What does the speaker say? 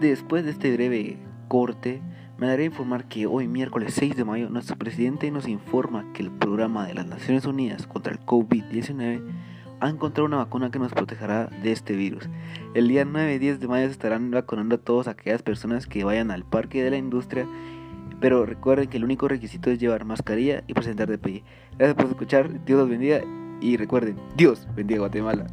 Después de este breve corte, me daré a informar que hoy miércoles 6 de mayo nuestro presidente nos informa que el programa de las Naciones Unidas contra el COVID-19 ha encontrado una vacuna que nos protegerá de este virus. El día 9 y 10 de mayo se estarán vacunando a todas aquellas personas que vayan al parque de la industria, pero recuerden que el único requisito es llevar mascarilla y presentar de pie. Gracias por escuchar, Dios los bendiga y recuerden, Dios bendiga Guatemala.